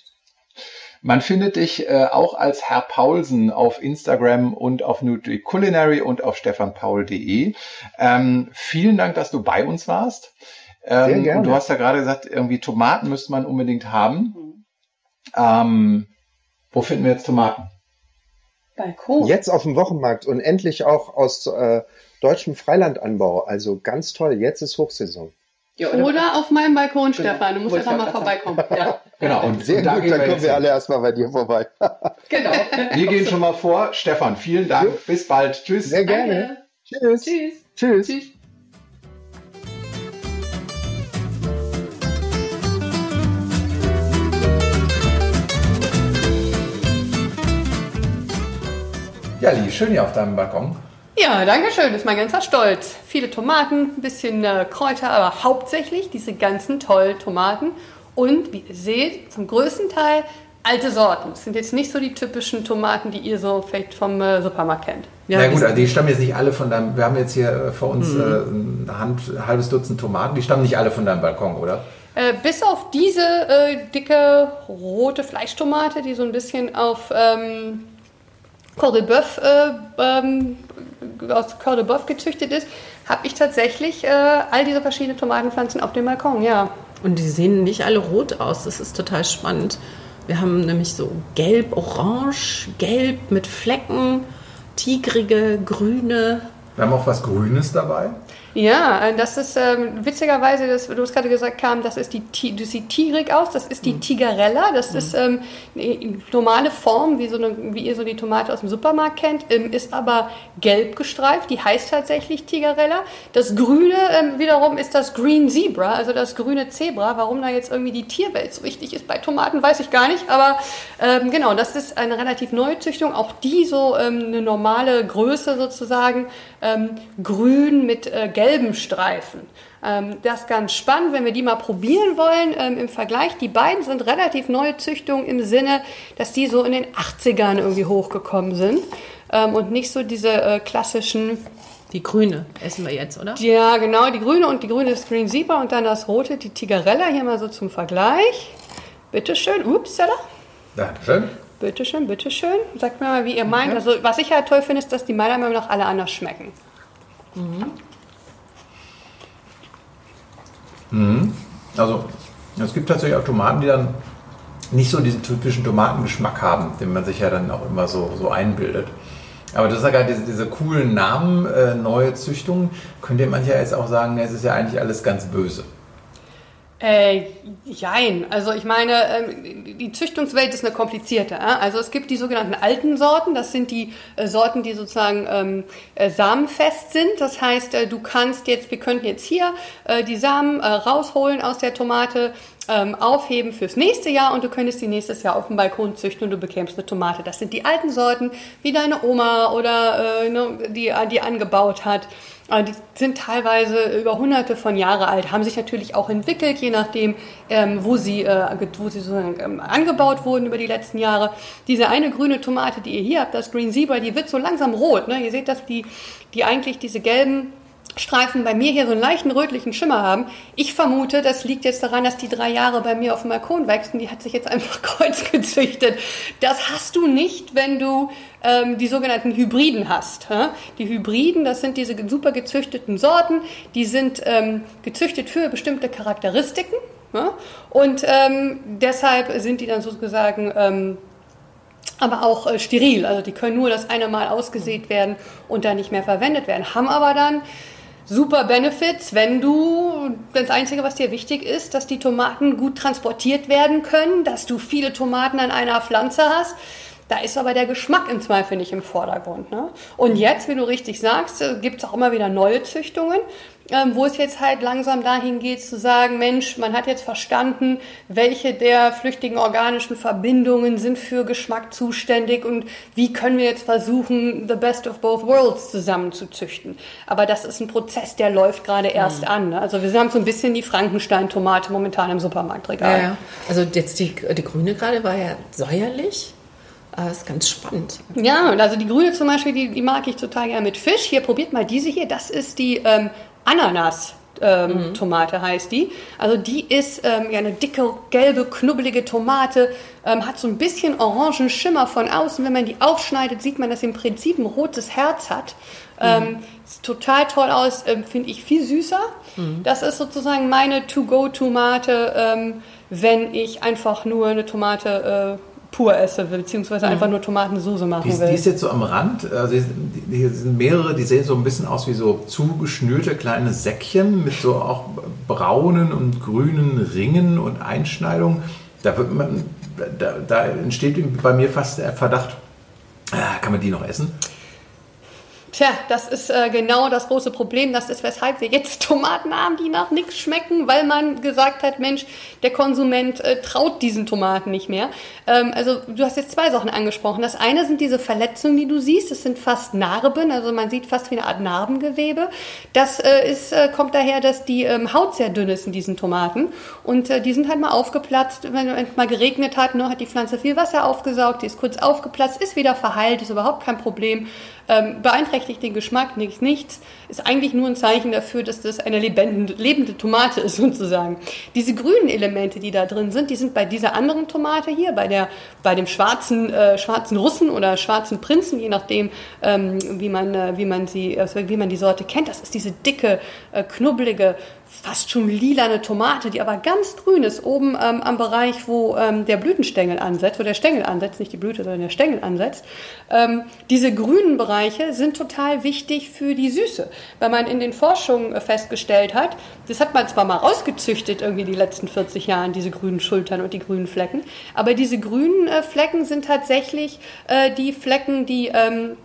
Speaker 2: Man findet dich äh, auch als Herr Paulsen auf Instagram und auf Nutri Culinary und auf stefanpaul.de. Ähm, vielen Dank, dass du bei uns warst. Ähm, Sehr gerne. Und du hast ja gerade gesagt, irgendwie Tomaten müsste man unbedingt haben. Mhm. Ähm, wo finden wir jetzt Tomaten?
Speaker 4: Balkon. Jetzt auf dem Wochenmarkt und endlich auch aus äh, deutschem Freilandanbau. Also ganz toll. Jetzt ist Hochsaison.
Speaker 3: Ja, oder, oder, auf meinem Balkon, genau. Stefan. Du musst einfach mal vorbeikommen. Ja. [laughs]
Speaker 4: Genau. Und sehr und da gut, dann kommen wir alle erstmal bei dir vorbei. [laughs]
Speaker 2: genau. Wir gehen schon mal vor. Stefan, vielen Dank. Bis bald. Tschüss.
Speaker 4: Sehr gerne. Tschüss. Tschüss. Tschüss. Tschüss.
Speaker 2: Ja, Lee, schön hier auf deinem Balkon.
Speaker 3: Ja, danke schön. Das ist mein ganzer Stolz. Viele Tomaten, ein bisschen äh, Kräuter, aber hauptsächlich diese ganzen tollen Tomaten. Und wie ihr seht, zum größten Teil alte Sorten. Das sind jetzt nicht so die typischen Tomaten, die ihr so vielleicht vom äh, Supermarkt kennt.
Speaker 2: Ja, Na gut, also die stammen jetzt nicht alle von deinem, wir haben jetzt hier äh, vor uns mhm. äh, ein, Hand, ein halbes Dutzend Tomaten, die stammen nicht alle von deinem Balkon, oder?
Speaker 3: Äh, bis auf diese äh, dicke rote Fleischtomate, die so ein bisschen auf ähm, Col de Boeuf, äh, ähm, aus Col de Boeuf gezüchtet ist, habe ich tatsächlich äh, all diese verschiedenen Tomatenpflanzen auf dem Balkon, ja.
Speaker 1: Und die sehen nicht alle rot aus, das ist total spannend. Wir haben nämlich so gelb, orange, gelb mit Flecken, tigrige, grüne.
Speaker 2: Wir haben auch was Grünes dabei.
Speaker 3: Ja, äh, das ist ähm, witzigerweise, das, du hast gerade gesagt, kam, das ist die, das sieht tigrig aus, das ist die mhm. Tigerella, das mhm. ist ähm, eine normale Form, wie, so eine, wie ihr so die Tomate aus dem Supermarkt kennt, ähm, ist aber gelb gestreift, die heißt tatsächlich Tigerella. Das Grüne ähm, wiederum ist das Green Zebra, also das grüne Zebra. Warum da jetzt irgendwie die Tierwelt so wichtig ist bei Tomaten, weiß ich gar nicht, aber ähm, genau, das ist eine relativ neue Züchtung, auch die so ähm, eine normale Größe sozusagen, grün mit äh, gelb gelben Streifen. Ähm, das ist ganz spannend, wenn wir die mal probieren wollen ähm, im Vergleich. Die beiden sind relativ neue Züchtungen im Sinne, dass die so in den 80ern irgendwie hochgekommen sind ähm, und nicht so diese äh, klassischen
Speaker 1: die grüne essen wir jetzt, oder?
Speaker 3: Ja, genau, die grüne und die grüne ist Green Zebra und dann das rote, die Tigerella, hier mal so zum Vergleich. Bitteschön, ups, da.
Speaker 2: Dankeschön.
Speaker 3: Bitteschön, bitteschön. Sagt mir mal, wie ihr meint. Also, was ich halt toll finde, ist, dass die meiner Meinung nach alle anders schmecken.
Speaker 2: Mhm. Mhm. Also, es gibt tatsächlich auch Tomaten, die dann nicht so diesen typischen Tomatengeschmack haben, den man sich ja dann auch immer so, so einbildet. Aber das ist ja gerade diese, diese coolen Namen, äh, neue Züchtungen. Könnt ihr manchmal jetzt auch sagen, es ist ja eigentlich alles ganz böse.
Speaker 3: Äh, jein. Also ich meine, ähm, die Züchtungswelt ist eine komplizierte. Also es gibt die sogenannten alten Sorten. Das sind die äh, Sorten, die sozusagen ähm, äh, samenfest sind. Das heißt, äh, du kannst jetzt, wir könnten jetzt hier äh, die Samen äh, rausholen aus der Tomate, ähm, aufheben fürs nächste Jahr und du könntest die nächstes Jahr auf dem Balkon züchten und du bekämst eine Tomate. Das sind die alten Sorten, wie deine Oma oder äh, ne, die, die angebaut hat. Die sind teilweise über hunderte von Jahre alt, haben sich natürlich auch entwickelt, je nachdem, ähm, wo sie, äh, wo sie sozusagen ähm, angebaut wurden über die letzten Jahre. Diese eine grüne Tomate, die ihr hier habt, das Green Zebra, die wird so langsam rot. Ne? Ihr seht, dass die, die eigentlich diese gelben Streifen bei mir hier so einen leichten rötlichen Schimmer haben. Ich vermute, das liegt jetzt daran, dass die drei Jahre bei mir auf dem Balkon wächst und die hat sich jetzt einfach [laughs] kreuzgezüchtet. Das hast du nicht, wenn du ähm, die sogenannten Hybriden hast. Ja? Die Hybriden, das sind diese super gezüchteten Sorten, die sind ähm, gezüchtet für bestimmte Charakteristiken. Ja? Und ähm, deshalb sind die dann sozusagen ähm, aber auch äh, steril. Also die können nur das eine Mal ausgesät werden und dann nicht mehr verwendet werden. Haben aber dann super Benefits, wenn du, das Einzige, was dir wichtig ist, dass die Tomaten gut transportiert werden können, dass du viele Tomaten an einer Pflanze hast. Da ist aber der Geschmack im Zweifel nicht im Vordergrund. Ne? Und jetzt, wie du richtig sagst, äh, gibt es auch immer wieder neue Züchtungen ähm, wo es jetzt halt langsam dahin geht zu sagen, Mensch, man hat jetzt verstanden, welche der flüchtigen organischen Verbindungen sind für Geschmack zuständig und wie können wir jetzt versuchen, the best of both worlds zusammenzuzüchten. Aber das ist ein Prozess, der läuft gerade erst mhm. an. Ne? Also wir haben so ein bisschen die Frankenstein-Tomate momentan im Supermarktregal.
Speaker 1: Ja, ja. Also jetzt die, die grüne gerade war ja säuerlich. Das ist ganz spannend.
Speaker 3: Ja, und also die grüne zum Beispiel, die, die mag ich total gerne mit Fisch. Hier, probiert mal diese hier. Das ist die ähm, Ananas. Ähm, mhm. Tomate heißt die. Also die ist ähm, ja eine dicke, gelbe, knubbelige Tomate, ähm, hat so ein bisschen orangen Schimmer von außen. Wenn man die aufschneidet, sieht man, dass sie im Prinzip ein rotes Herz hat. Ähm, mhm. sieht total toll aus, ähm, finde ich viel süßer. Mhm. Das ist sozusagen meine To-Go-Tomate, ähm, wenn ich einfach nur eine Tomate äh, pur esse, beziehungsweise mhm. einfach nur Tomatensauce machen
Speaker 2: die,
Speaker 3: will.
Speaker 2: Die ist jetzt so am Rand, also hier sind mehrere, die sehen so ein bisschen aus wie so zugeschnürte kleine Säckchen mit so auch braunen und grünen Ringen und Einschneidungen. Da, wird man, da, da entsteht bei mir fast der Verdacht, ah, kann man die noch essen?
Speaker 3: Tja, das ist äh, genau das große Problem. Das ist, weshalb wir jetzt [laughs] Tomaten haben, die nach nichts schmecken, weil man gesagt hat, Mensch, der Konsument äh, traut diesen Tomaten nicht mehr. Ähm, also du hast jetzt zwei Sachen angesprochen. Das eine sind diese Verletzungen, die du siehst. Das sind fast Narben, also man sieht fast wie eine Art Narbengewebe. Das äh, ist, äh, kommt daher, dass die ähm, Haut sehr dünn ist in diesen Tomaten und äh, die sind halt mal aufgeplatzt. Wenn es mal geregnet hat, ne, hat die Pflanze viel Wasser aufgesaugt, die ist kurz aufgeplatzt, ist wieder verheilt, ist überhaupt kein Problem. Ähm, beeinträchtigt den Geschmack nichts, nichts, ist eigentlich nur ein Zeichen dafür, dass das eine lebende, lebende Tomate ist [laughs] sozusagen. Diese grünen Elemente, die da drin sind, die sind bei dieser anderen Tomate hier, bei, der, bei dem schwarzen, äh, schwarzen Russen oder schwarzen Prinzen, je nachdem, ähm, wie, man, äh, wie, man sie, also wie man die Sorte kennt. Das ist diese dicke, äh, knubbelige, fast schon lilane Tomate, die aber ganz grün ist, oben ähm, am Bereich, wo ähm, der Blütenstängel ansetzt, wo der Stängel ansetzt, nicht die Blüte, sondern der Stängel ansetzt. Ähm, diese grünen Bereiche sind total wichtig für die Süße, weil man in den Forschungen festgestellt hat, das hat man zwar mal rausgezüchtet irgendwie die letzten 40 Jahre, diese grünen Schultern und die grünen Flecken, aber diese grünen äh, Flecken sind tatsächlich äh, die Flecken, die ähm,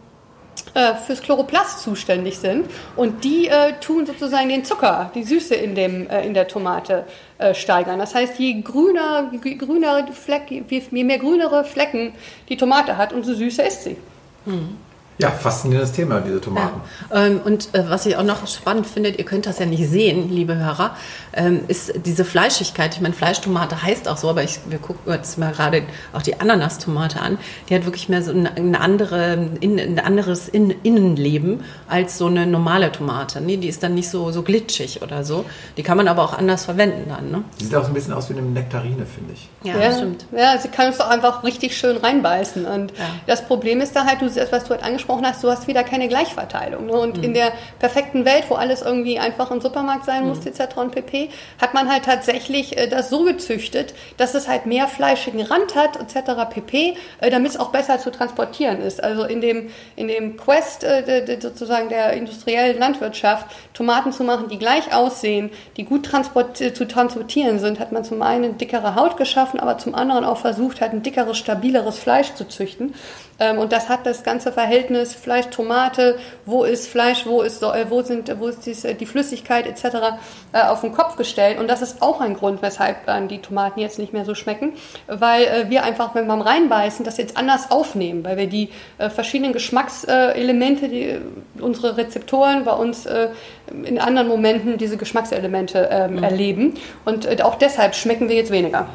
Speaker 3: äh, fürs Chloroplast zuständig sind und die tun sozusagen den Zucker, die Süße in, dem, in der Tomate steigern. Das heißt, je grüner, je grünere Fleck, je mehr grünere Flecken die Tomate hat, umso süßer ist sie.
Speaker 1: Hm.
Speaker 2: Ja, faszinierendes Thema, diese Tomaten.
Speaker 1: Ja. Ähm, und äh, was ich auch noch spannend finde, ihr könnt das ja nicht sehen, liebe Hörer, ähm, ist diese Fleischigkeit. Ich meine, Fleischtomate heißt auch so, aber ich, wir gucken jetzt mal gerade auch die Ananastomate an. Die hat wirklich mehr so eine, andere, ein anderes Innenleben als so eine normale Tomate. Nee, die ist dann nicht so, so glitschig oder so. Die kann man aber auch anders verwenden dann. Ne?
Speaker 2: Die sieht auch so ein bisschen aus wie eine Nektarine, finde ich.
Speaker 3: Ja, ja, stimmt. Ja, sie kann es auch einfach richtig schön reinbeißen. Und ja. das Problem ist da halt, du, was du halt angesprochen angesprochen hast, du hast wieder keine Gleichverteilung. Ne? Und mhm. in der perfekten Welt, wo alles irgendwie einfach im Supermarkt sein muss, mhm. etc. und pp., hat man halt tatsächlich äh, das so gezüchtet, dass es halt mehr fleischigen Rand hat, etc. pp., äh, damit es auch besser zu transportieren ist. Also in dem, in dem Quest äh, sozusagen der industriellen Landwirtschaft, Tomaten zu machen, die gleich aussehen, die gut transport äh, zu transportieren sind, hat man zum einen dickere Haut geschaffen, aber zum anderen auch versucht, halt ein dickeres, stabileres Fleisch zu züchten. Ähm, und das hat das ganze Verhältnis Fleisch, Tomate, wo ist Fleisch, wo ist, äh, wo sind, wo ist dies, äh, die Flüssigkeit etc. Äh, auf den Kopf gestellt. Und das ist auch ein Grund, weshalb die Tomaten jetzt nicht mehr so schmecken, weil wir einfach, wenn wir Reinbeißen, das jetzt anders aufnehmen, weil wir die verschiedenen Geschmackselemente, die unsere Rezeptoren bei uns in anderen Momenten diese Geschmackselemente ähm, mhm. erleben. Und auch deshalb schmecken wir jetzt weniger.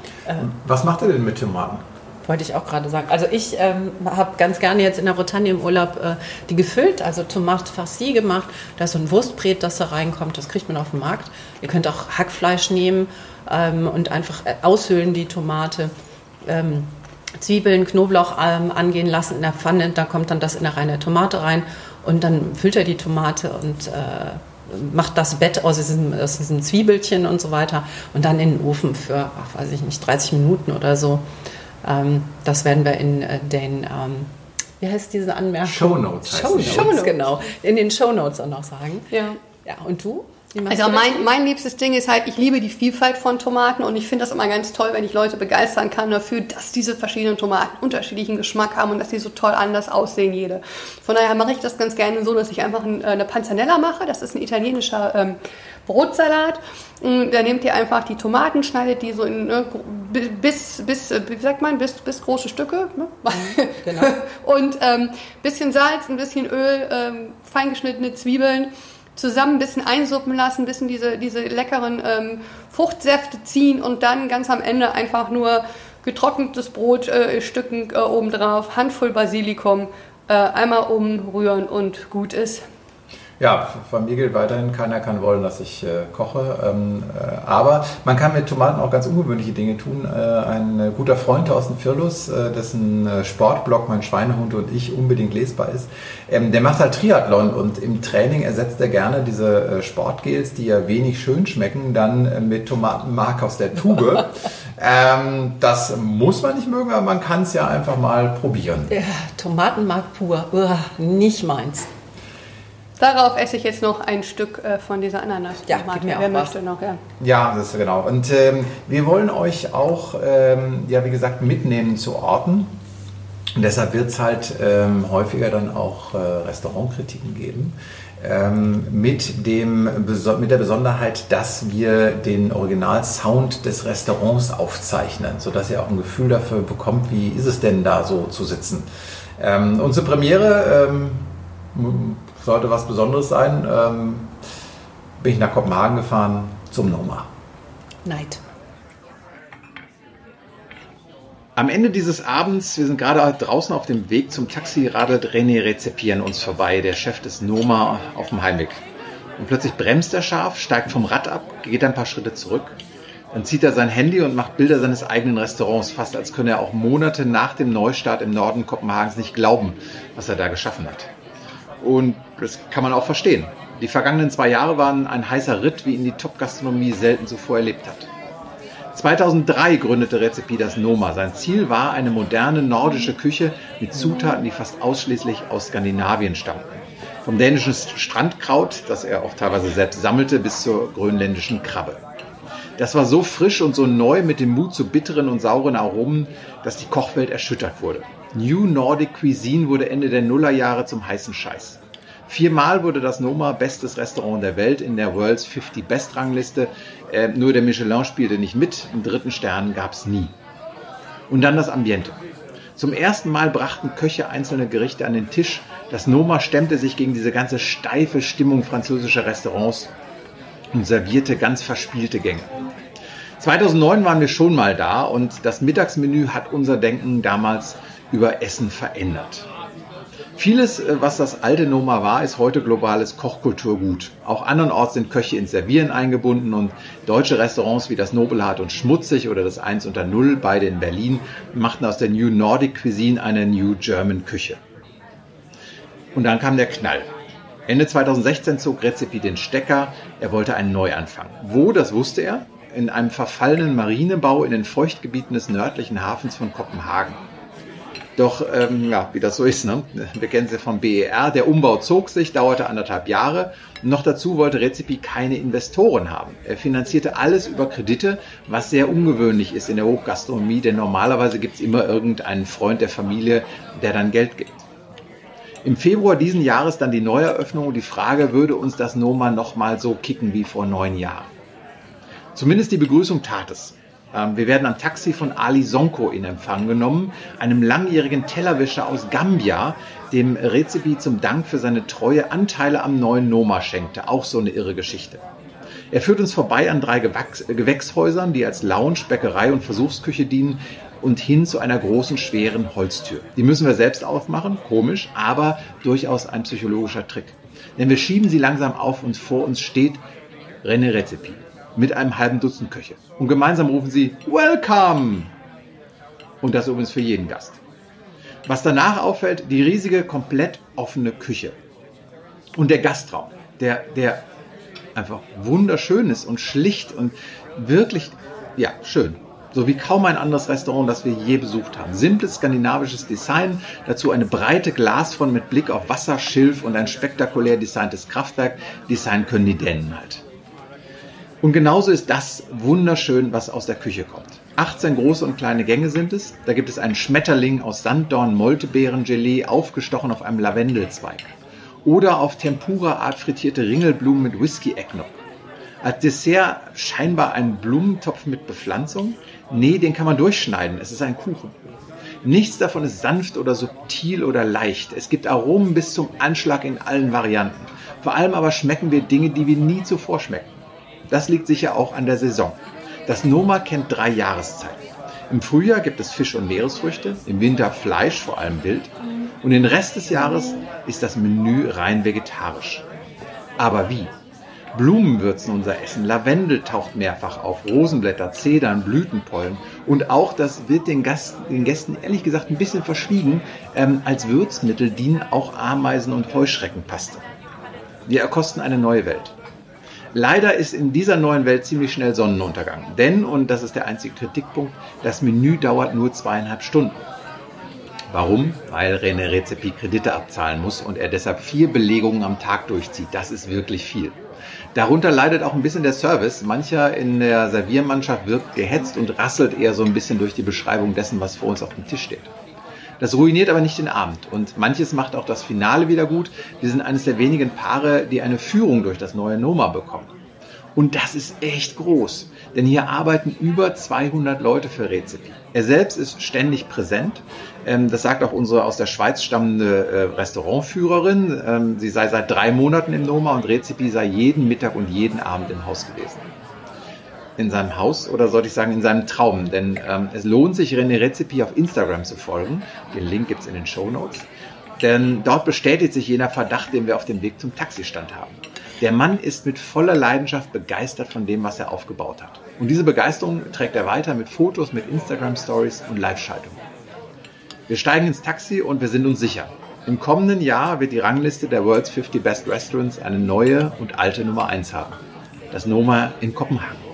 Speaker 2: Was macht ihr denn mit Tomaten?
Speaker 1: Wollte ich auch gerade sagen. Also ich ähm, habe ganz gerne jetzt in der Bretagne im Urlaub äh, die gefüllt, also Tomate farci gemacht. Da ist so ein Wurstbret, das da reinkommt, das kriegt man auf dem Markt. Ihr könnt auch Hackfleisch nehmen ähm, und einfach äh, aushöhlen die Tomate. Ähm, Zwiebeln, Knoblauch ähm, angehen lassen in der Pfanne, da kommt dann das in reine Tomate rein und dann füllt er die Tomate und äh, macht das Bett aus diesem, aus diesem Zwiebelchen und so weiter und dann in den Ofen für, ach, weiß ich nicht, 30 Minuten oder so. Ähm, das werden wir in äh, den, ähm, wie heißt diese Anmerkung?
Speaker 2: Shownotes.
Speaker 1: Show Show Notes, genau. In den Shownotes auch noch sagen.
Speaker 3: Ja.
Speaker 1: Ja, und du?
Speaker 3: Also mein, mein liebstes Ding ist halt, ich liebe die Vielfalt von Tomaten und ich finde das immer ganz toll, wenn ich Leute begeistern kann dafür, dass diese verschiedenen Tomaten unterschiedlichen Geschmack haben und dass sie so toll anders aussehen, jede. Von daher mache ich das ganz gerne so, dass ich einfach äh, eine Panzanella mache. Das ist ein italienischer ähm, Brotsalat. Und da nehmt ihr einfach die Tomaten, schneidet die so in ne, bis, bis, wie sagt man, bis, bis große Stücke. Ne? Mhm, genau. [laughs] und ähm, bisschen Salz, ein bisschen Öl, ähm, feingeschnittene Zwiebeln zusammen ein bisschen einsuppen lassen, ein bisschen diese, diese leckeren ähm, Fruchtsäfte ziehen und dann ganz am Ende einfach nur getrocknetes Brot äh, Stücken äh, obendrauf, Handvoll Basilikum, äh, einmal umrühren und gut ist.
Speaker 2: Ja, von mir gilt weiterhin, keiner kann wollen, dass ich äh, koche. Ähm, äh, aber man kann mit Tomaten auch ganz ungewöhnliche Dinge tun. Äh, ein äh, guter Freund Thorsten Firlus, äh, dessen äh, Sportblog Mein Schweinehund und ich unbedingt lesbar ist, ähm, der macht halt Triathlon und im Training ersetzt er gerne diese Sportgels, die ja wenig schön schmecken, dann mit Tomatenmark aus der Tube. [laughs] ähm, das muss man nicht mögen, aber man kann es ja einfach mal probieren.
Speaker 1: Ja, Tomatenmark pur, Uah, nicht meins.
Speaker 3: Darauf esse ich jetzt noch ein Stück äh, von dieser Ananas.
Speaker 1: Ja, mir
Speaker 3: Wer möchte noch, ja.
Speaker 2: Ja, das ist genau. Und ähm, wir wollen euch auch, ähm, ja, wie gesagt, mitnehmen zu Orten. Und deshalb wird es halt ähm, häufiger dann auch äh, Restaurantkritiken geben. Ähm, mit, dem, mit der Besonderheit, dass wir den Originalsound des Restaurants aufzeichnen, sodass ihr auch ein Gefühl dafür bekommt, wie ist es denn da so zu sitzen. Ähm, unsere Premiere ähm, sollte was Besonderes sein, ähm, bin ich nach Kopenhagen gefahren zum Noma.
Speaker 1: Neid.
Speaker 2: Am Ende dieses Abends, wir sind gerade draußen auf dem Weg zum Taxi, radelt René Rezepier an uns vorbei, der Chef des Noma auf dem Heimweg. Und plötzlich bremst er scharf, steigt vom Rad ab, geht ein paar Schritte zurück. Dann zieht er sein Handy und macht Bilder seines eigenen Restaurants, fast als könne er auch Monate nach dem Neustart im Norden Kopenhagens nicht glauben, was er da geschaffen hat. Und das kann man auch verstehen. Die vergangenen zwei Jahre waren ein heißer Ritt, wie ihn die Top-Gastronomie selten zuvor erlebt hat. 2003 gründete Rezepi das Noma. Sein Ziel war eine moderne nordische Küche mit Zutaten, die fast ausschließlich aus Skandinavien stammten. Vom dänischen Strandkraut, das er auch teilweise selbst sammelte, bis zur grönländischen Krabbe. Das war so frisch und so neu mit dem Mut zu bitteren und sauren Aromen, dass die Kochwelt erschüttert wurde. New Nordic Cuisine wurde Ende der Nullerjahre zum heißen Scheiß. Viermal wurde das Noma bestes Restaurant der Welt in der World's 50 Best Rangliste. Äh, nur der Michelin spielte nicht mit. Einen dritten Stern gab es nie. Und dann das Ambiente. Zum ersten Mal brachten Köche einzelne Gerichte an den Tisch. Das Noma stemmte sich gegen diese ganze steife Stimmung französischer Restaurants und servierte ganz verspielte Gänge. 2009 waren wir schon mal da und das Mittagsmenü hat unser Denken damals über Essen verändert. Vieles, äh, was das alte Noma war, ist heute globales Kochkulturgut. Auch andernorts sind Köche ins Servieren eingebunden und deutsche Restaurants wie das Nobelhart und Schmutzig oder das 1 unter Null, beide in Berlin, machten aus der New Nordic Cuisine eine New German Küche. Und dann kam der Knall. Ende 2016 zog Rezepi den Stecker. Er wollte einen Neuanfang. Wo, das wusste er? In einem verfallenen Marinebau in den Feuchtgebieten des nördlichen Hafens von Kopenhagen. Doch, ähm, ja, wie das so ist, ne? wir kennen sie vom BER, der Umbau zog sich, dauerte anderthalb Jahre. Noch dazu wollte Rezipi keine Investoren haben. Er finanzierte alles über Kredite, was sehr ungewöhnlich ist in der Hochgastronomie, denn normalerweise gibt es immer irgendeinen Freund der Familie, der dann Geld gibt. Im Februar diesen Jahres dann die Neueröffnung und die Frage, würde uns das Noma nochmal so kicken wie vor neun Jahren? Zumindest die Begrüßung tat es. Ähm, wir werden am Taxi von Ali Sonko in Empfang genommen, einem langjährigen Tellerwischer aus Gambia, dem Rezipi zum Dank für seine treue Anteile am neuen Noma schenkte. Auch so eine irre Geschichte. Er führt uns vorbei an drei Gewachs Gewächshäusern, die als Lounge, Bäckerei und Versuchsküche dienen, und hin zu einer großen, schweren Holztür. Die müssen wir selbst aufmachen, komisch, aber durchaus ein psychologischer Trick. Denn wir schieben sie langsam auf und vor uns steht René Rezepi mit einem halben Dutzend Köche. Und gemeinsam rufen sie Welcome! Und das übrigens für jeden Gast. Was danach auffällt, die riesige, komplett offene Küche. Und der Gastraum, der, der einfach wunderschön ist und schlicht und wirklich, ja, schön so wie kaum ein anderes Restaurant, das wir je besucht haben. Simples skandinavisches Design, dazu eine breite Glasfront mit Blick auf Wasser, Schilf und ein spektakulär designtes Kraftwerk. Design können die Dänen halt. Und genauso ist das wunderschön, was aus der Küche kommt. 18 große und kleine Gänge sind es. Da gibt es einen Schmetterling aus Sanddorn, Moltebeeren-Gelee, aufgestochen auf einem Lavendelzweig. Oder auf Tempura-Art frittierte Ringelblumen mit Whisky-Eggnog. Als Dessert scheinbar ein Blumentopf mit Bepflanzung, Nee, den kann man durchschneiden. Es ist ein Kuchen. Nichts davon ist sanft oder subtil oder leicht. Es gibt Aromen bis zum Anschlag in allen Varianten. Vor allem aber schmecken wir Dinge, die wir nie zuvor schmecken. Das liegt sicher auch an der Saison. Das Noma kennt drei Jahreszeiten. Im Frühjahr gibt es Fisch und Meeresfrüchte, im Winter Fleisch, vor allem Wild. Und den Rest des Jahres ist das Menü rein vegetarisch. Aber wie? Blumen würzen unser Essen, Lavendel taucht mehrfach auf, Rosenblätter, Zedern, Blütenpollen. Und auch das wird den, Gast, den Gästen ehrlich gesagt ein bisschen verschwiegen. Ähm, als Würzmittel dienen auch Ameisen- und Heuschreckenpaste. Wir erkosten eine neue Welt. Leider ist in dieser neuen Welt ziemlich schnell Sonnenuntergang. Denn, und das ist der einzige Kritikpunkt, das Menü dauert nur zweieinhalb Stunden. Warum? Weil René Rezepi Kredite abzahlen muss und er deshalb vier Belegungen am Tag durchzieht. Das ist wirklich viel. Darunter leidet auch ein bisschen der Service. Mancher in der Serviermannschaft wirkt gehetzt und rasselt eher so ein bisschen durch die Beschreibung dessen, was vor uns auf dem Tisch steht. Das ruiniert aber nicht den Abend und manches macht auch das Finale wieder gut. Wir sind eines der wenigen Paare, die eine Führung durch das neue Noma bekommen. Und das ist echt groß, denn hier arbeiten über 200 Leute für Rezepi. Er selbst ist ständig präsent. Ähm, das sagt auch unsere aus der Schweiz stammende äh, Restaurantführerin. Ähm, sie sei seit drei Monaten im Noma und Rezepi sei jeden Mittag und jeden Abend im Haus gewesen. In seinem Haus oder sollte ich sagen in seinem Traum, denn ähm, es lohnt sich René Rezepi auf Instagram zu folgen. Den Link gibt's in den Show Notes. Denn dort bestätigt sich jener Verdacht, den wir auf dem Weg zum Taxistand haben. Der Mann ist mit voller Leidenschaft begeistert von dem, was er aufgebaut hat. Und diese Begeisterung trägt er weiter mit Fotos, mit Instagram Stories und Live-Schaltungen. Wir steigen ins Taxi und wir sind uns sicher. Im kommenden Jahr wird die Rangliste der World's 50 Best Restaurants eine neue und alte Nummer 1 haben. Das Noma in Kopenhagen.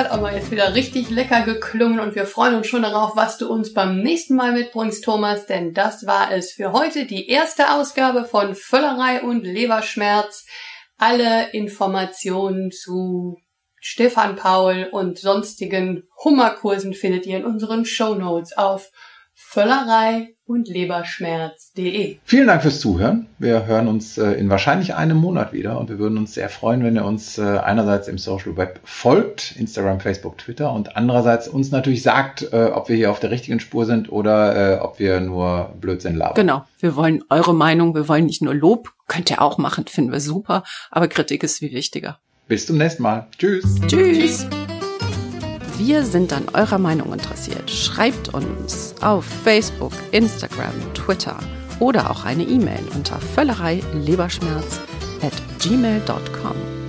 Speaker 3: Hat aber jetzt wieder richtig lecker geklungen und wir freuen uns schon darauf, was du uns beim nächsten Mal mitbringst, Thomas, denn das war es für heute, die erste Ausgabe von Völlerei und Leberschmerz. Alle Informationen zu Stefan Paul und sonstigen Hummerkursen findet ihr in unseren Show Notes auf Völlerei und Leberschmerz.de.
Speaker 2: Vielen Dank fürs Zuhören. Wir hören uns äh, in wahrscheinlich einem Monat wieder und wir würden uns sehr freuen, wenn ihr uns äh, einerseits im Social Web folgt, Instagram, Facebook, Twitter und andererseits uns natürlich sagt, äh, ob wir hier auf der richtigen Spur sind oder ob wir nur Blödsinn labern.
Speaker 1: Genau. Wir wollen eure Meinung, wir wollen nicht nur Lob, könnt ihr auch machen, finden wir super, aber Kritik ist viel wichtiger.
Speaker 2: Bis zum nächsten Mal. Tschüss.
Speaker 1: Tschüss. Wir sind an eurer Meinung interessiert. Schreibt uns auf Facebook, Instagram, Twitter oder auch eine E-Mail unter völlerei leberschmerz at gmail.com.